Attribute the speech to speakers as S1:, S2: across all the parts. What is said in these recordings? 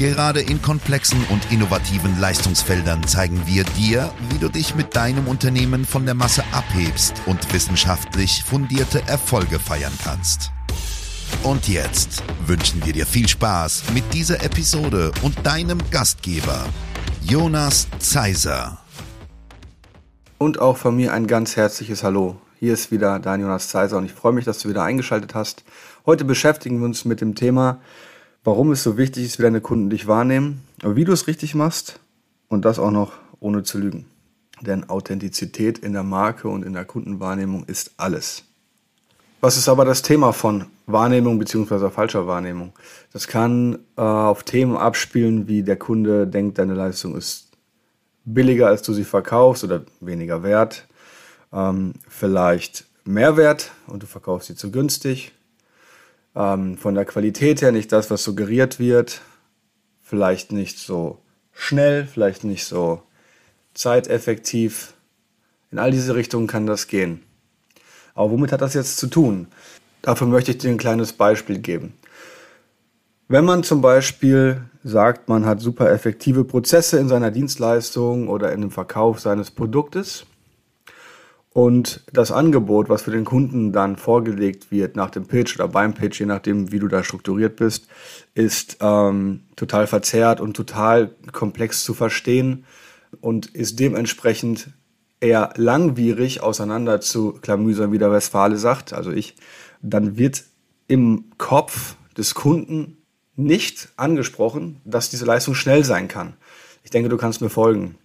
S1: Gerade in komplexen und innovativen Leistungsfeldern zeigen wir dir, wie du dich mit deinem Unternehmen von der Masse abhebst und wissenschaftlich fundierte Erfolge feiern kannst. Und jetzt wünschen wir dir viel Spaß mit dieser Episode und deinem Gastgeber, Jonas Zeiser.
S2: Und auch von mir ein ganz herzliches Hallo. Hier ist wieder dein Jonas Zeiser und ich freue mich, dass du wieder eingeschaltet hast. Heute beschäftigen wir uns mit dem Thema, warum es so wichtig ist, wie deine Kunden dich wahrnehmen, wie du es richtig machst und das auch noch ohne zu lügen. Denn Authentizität in der Marke und in der Kundenwahrnehmung ist alles. Was ist aber das Thema von Wahrnehmung bzw. falscher Wahrnehmung? Das kann äh, auf Themen abspielen, wie der Kunde denkt, deine Leistung ist billiger, als du sie verkaufst oder weniger wert. Ähm, vielleicht Mehrwert und du verkaufst sie zu günstig ähm, von der Qualität her nicht das, was suggeriert wird, vielleicht nicht so schnell, vielleicht nicht so zeiteffektiv. In all diese Richtungen kann das gehen. Aber womit hat das jetzt zu tun? Dafür möchte ich dir ein kleines Beispiel geben. Wenn man zum Beispiel sagt, man hat super effektive Prozesse in seiner Dienstleistung oder in dem Verkauf seines Produktes, und das Angebot, was für den Kunden dann vorgelegt wird nach dem Pitch oder beim Pitch, je nachdem, wie du da strukturiert bist, ist ähm, total verzerrt und total komplex zu verstehen und ist dementsprechend eher langwierig auseinander zu klamüsern, wie der Westfale sagt, also ich, dann wird im Kopf des Kunden nicht angesprochen, dass diese Leistung schnell sein kann. Ich denke, du kannst mir folgen.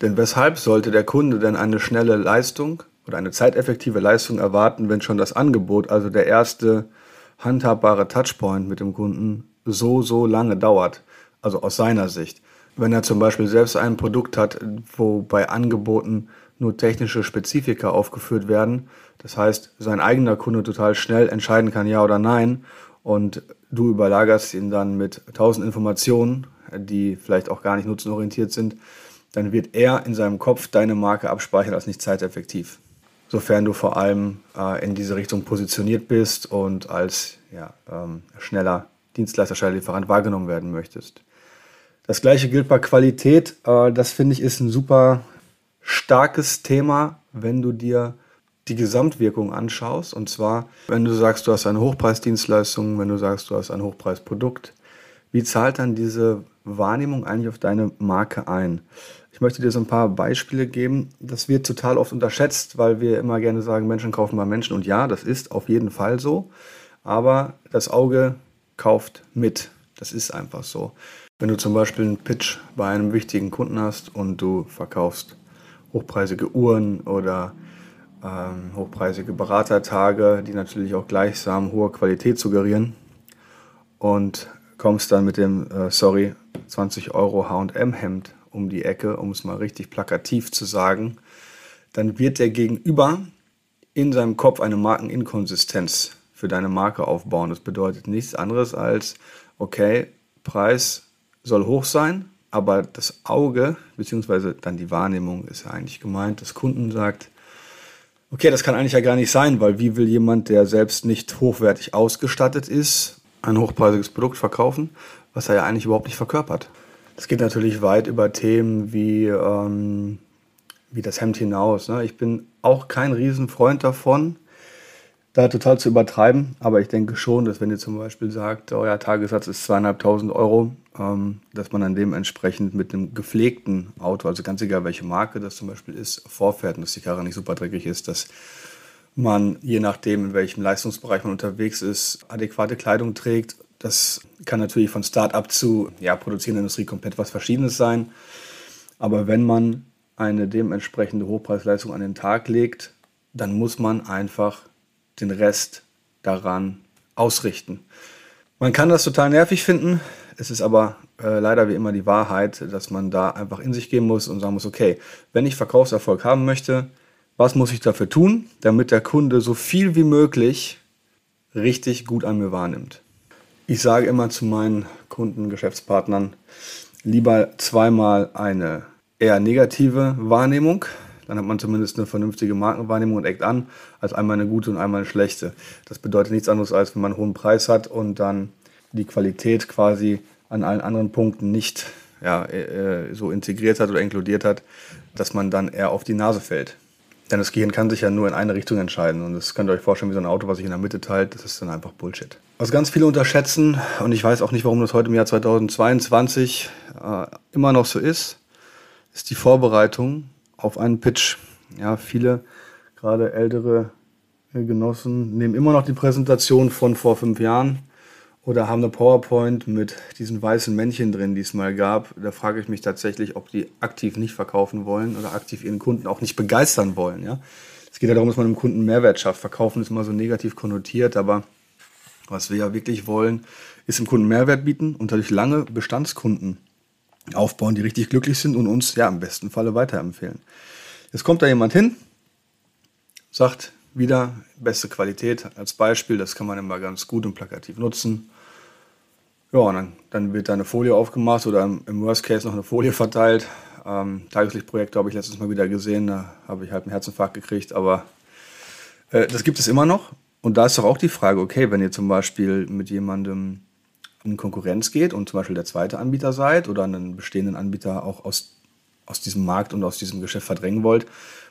S2: Denn weshalb sollte der Kunde denn eine schnelle Leistung oder eine zeiteffektive Leistung erwarten, wenn schon das Angebot, also der erste handhabbare Touchpoint mit dem Kunden, so, so lange dauert? Also aus seiner Sicht. Wenn er zum Beispiel selbst ein Produkt hat, wo bei Angeboten nur technische Spezifika aufgeführt werden, das heißt, sein eigener Kunde total schnell entscheiden kann, ja oder nein, und du überlagerst ihn dann mit tausend Informationen, die vielleicht auch gar nicht nutzenorientiert sind, dann wird er in seinem Kopf deine Marke abspeichern als nicht zeiteffektiv. Sofern du vor allem äh, in diese Richtung positioniert bist und als ja, ähm, schneller Dienstleister, schneller Lieferant wahrgenommen werden möchtest. Das gleiche gilt bei Qualität. Äh, das finde ich ist ein super starkes Thema, wenn du dir die Gesamtwirkung anschaust. Und zwar, wenn du sagst, du hast eine Hochpreisdienstleistung, wenn du sagst, du hast ein Hochpreisprodukt, wie zahlt dann diese Wahrnehmung eigentlich auf deine Marke ein? Ich möchte dir so ein paar Beispiele geben. Das wird total oft unterschätzt, weil wir immer gerne sagen, Menschen kaufen bei Menschen. Und ja, das ist auf jeden Fall so. Aber das Auge kauft mit. Das ist einfach so. Wenn du zum Beispiel einen Pitch bei einem wichtigen Kunden hast und du verkaufst hochpreisige Uhren oder ähm, hochpreisige Beratertage, die natürlich auch gleichsam hohe Qualität suggerieren und kommst dann mit dem, äh, sorry, 20 Euro HM-Hemd um die Ecke, um es mal richtig plakativ zu sagen, dann wird der Gegenüber in seinem Kopf eine Markeninkonsistenz für deine Marke aufbauen. Das bedeutet nichts anderes als, okay, Preis soll hoch sein, aber das Auge, beziehungsweise dann die Wahrnehmung ist ja eigentlich gemeint, des Kunden sagt, okay, das kann eigentlich ja gar nicht sein, weil wie will jemand, der selbst nicht hochwertig ausgestattet ist, ein hochpreisiges Produkt verkaufen, was er ja eigentlich überhaupt nicht verkörpert? Es geht natürlich weit über Themen wie, ähm, wie das Hemd hinaus. Ne? Ich bin auch kein Riesenfreund davon, da total zu übertreiben, aber ich denke schon, dass wenn ihr zum Beispiel sagt, euer Tagessatz ist zweieinhalbtausend Euro, ähm, dass man dann dementsprechend mit einem gepflegten Auto, also ganz egal welche Marke das zum Beispiel ist, vorfährt und dass die Karre nicht super dreckig ist, dass man je nachdem, in welchem Leistungsbereich man unterwegs ist, adäquate Kleidung trägt, das kann natürlich von Start-up zu ja, produzierender Industrie komplett was Verschiedenes sein. Aber wenn man eine dementsprechende Hochpreisleistung an den Tag legt, dann muss man einfach den Rest daran ausrichten. Man kann das total nervig finden. Es ist aber äh, leider wie immer die Wahrheit, dass man da einfach in sich gehen muss und sagen muss, okay, wenn ich Verkaufserfolg haben möchte, was muss ich dafür tun, damit der Kunde so viel wie möglich richtig gut an mir wahrnimmt. Ich sage immer zu meinen Kunden, Geschäftspartnern, lieber zweimal eine eher negative Wahrnehmung, dann hat man zumindest eine vernünftige Markenwahrnehmung und eckt an, als einmal eine gute und einmal eine schlechte. Das bedeutet nichts anderes, als wenn man einen hohen Preis hat und dann die Qualität quasi an allen anderen Punkten nicht ja, äh, so integriert hat oder inkludiert hat, dass man dann eher auf die Nase fällt. Denn das Gehirn kann sich ja nur in eine Richtung entscheiden. Und das könnt ihr euch vorstellen, wie so ein Auto, was sich in der Mitte teilt, das ist dann einfach Bullshit. Was ganz viele unterschätzen, und ich weiß auch nicht, warum das heute im Jahr 2022 äh, immer noch so ist, ist die Vorbereitung auf einen Pitch. Ja, viele, gerade ältere Genossen, nehmen immer noch die Präsentation von vor fünf Jahren oder haben eine PowerPoint mit diesen weißen Männchen drin, die es mal gab. Da frage ich mich tatsächlich, ob die aktiv nicht verkaufen wollen oder aktiv ihren Kunden auch nicht begeistern wollen. Ja? Es geht ja darum, dass man dem Kunden Mehrwert schafft. Verkaufen ist immer so negativ konnotiert, aber was wir ja wirklich wollen, ist dem Kunden Mehrwert bieten und dadurch lange Bestandskunden aufbauen, die richtig glücklich sind und uns ja im besten Falle weiterempfehlen. Jetzt kommt da jemand hin, sagt wieder beste Qualität als Beispiel, das kann man immer ganz gut und plakativ nutzen. Ja, und dann, dann wird da eine Folie aufgemacht oder im, Worst Case noch eine Folie verteilt. Ähm, Tageslichtprojekte habe ich letztes Mal wieder gesehen, da habe ich halt einen Herzinfarkt gekriegt, aber äh, das gibt es immer noch. Und da ist doch auch die Frage, okay, wenn ihr zum Beispiel mit jemandem in Konkurrenz geht und zum Beispiel der zweite Anbieter seid oder einen bestehenden Anbieter auch aus, aus diesem Markt und aus diesem Geschäft verdrängen wollt,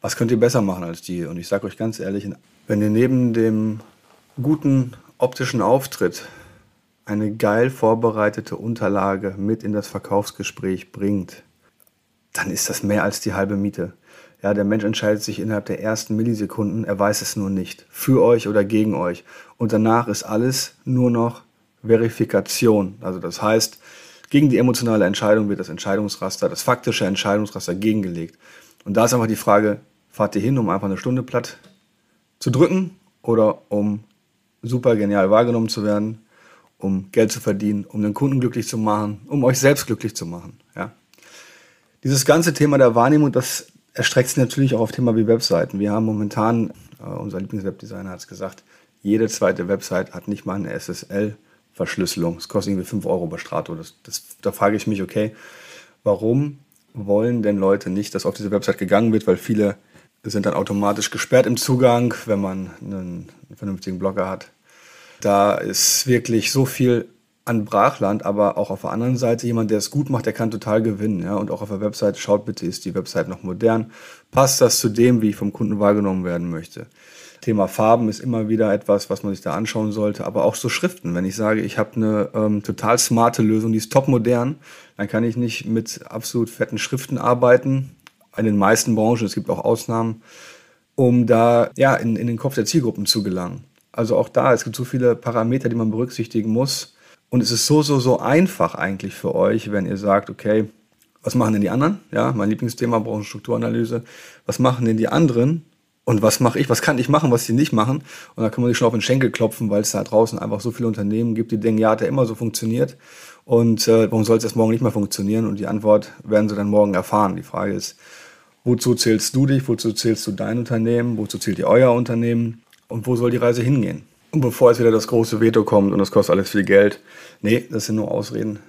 S2: was könnt ihr besser machen als die? Und ich sage euch ganz ehrlich, wenn ihr neben dem guten optischen Auftritt eine geil vorbereitete Unterlage mit in das Verkaufsgespräch bringt, dann ist das mehr als die halbe Miete. Ja, der Mensch entscheidet sich innerhalb der ersten Millisekunden, er weiß es nur nicht, für euch oder gegen euch. Und danach ist alles nur noch Verifikation. Also das heißt, gegen die emotionale Entscheidung wird das Entscheidungsraster, das faktische Entscheidungsraster gegengelegt. Und da ist einfach die Frage, fahrt ihr hin, um einfach eine Stunde platt zu drücken oder um super genial wahrgenommen zu werden um Geld zu verdienen, um den Kunden glücklich zu machen, um euch selbst glücklich zu machen. Ja. Dieses ganze Thema der Wahrnehmung, das erstreckt sich natürlich auch auf Thema wie Webseiten. Wir haben momentan, äh, unser Lieblingswebdesigner hat es gesagt, jede zweite Website hat nicht mal eine SSL-Verschlüsselung. Das kostet irgendwie 5 Euro bei Strato. Das, das, da frage ich mich, okay, warum wollen denn Leute nicht, dass auf diese Website gegangen wird, weil viele sind dann automatisch gesperrt im Zugang, wenn man einen vernünftigen Blogger hat. Da ist wirklich so viel an Brachland, aber auch auf der anderen Seite jemand, der es gut macht, der kann total gewinnen. Ja? Und auch auf der Website, schaut bitte, ist die Website noch modern? Passt das zu dem, wie ich vom Kunden wahrgenommen werden möchte? Thema Farben ist immer wieder etwas, was man sich da anschauen sollte, aber auch so Schriften. Wenn ich sage, ich habe eine ähm, total smarte Lösung, die ist top modern, dann kann ich nicht mit absolut fetten Schriften arbeiten. In den meisten Branchen, es gibt auch Ausnahmen, um da ja, in, in den Kopf der Zielgruppen zu gelangen. Also auch da, es gibt so viele Parameter, die man berücksichtigen muss. Und es ist so, so, so einfach eigentlich für euch, wenn ihr sagt, okay, was machen denn die anderen? Ja, mein Lieblingsthema, Branchenstrukturanalyse. Was machen denn die anderen? Und was mache ich? Was kann ich machen, was sie nicht machen? Und da kann man sich schon auf den Schenkel klopfen, weil es da draußen einfach so viele Unternehmen gibt, die denken, ja, hat er immer so funktioniert. Und äh, warum soll es erst morgen nicht mehr funktionieren? Und die Antwort werden sie dann morgen erfahren. Die Frage ist, wozu zählst du dich? Wozu zählst du dein Unternehmen? Wozu zählt ihr euer Unternehmen? Und wo soll die Reise hingehen? Und bevor jetzt wieder das große Veto kommt und das kostet alles viel Geld, nee, das sind nur Ausreden.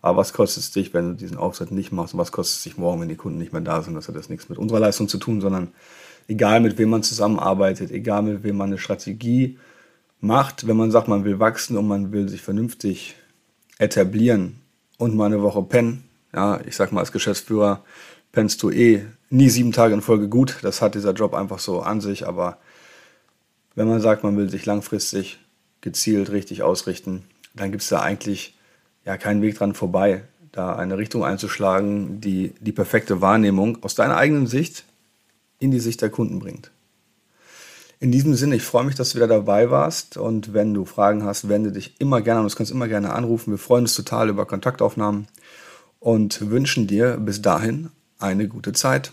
S2: Aber was kostet es dich, wenn du diesen Auftritt nicht machst? Und was kostet es dich morgen, wenn die Kunden nicht mehr da sind? Das hat das nichts mit unserer Leistung zu tun, sondern egal mit wem man zusammenarbeitet, egal mit wem man eine Strategie macht, wenn man sagt, man will wachsen und man will sich vernünftig etablieren und mal eine Woche pennen, ja, ich sag mal als Geschäftsführer, pennst du eh nie sieben Tage in Folge gut. Das hat dieser Job einfach so an sich, aber wenn man sagt, man will sich langfristig gezielt richtig ausrichten, dann gibt es da eigentlich ja keinen Weg dran vorbei, da eine Richtung einzuschlagen, die die perfekte Wahrnehmung aus deiner eigenen Sicht in die Sicht der Kunden bringt. In diesem Sinne, ich freue mich, dass du wieder dabei warst und wenn du Fragen hast, wende dich immer gerne an uns, kannst immer gerne anrufen. Wir freuen uns total über Kontaktaufnahmen und wünschen dir bis dahin eine gute Zeit.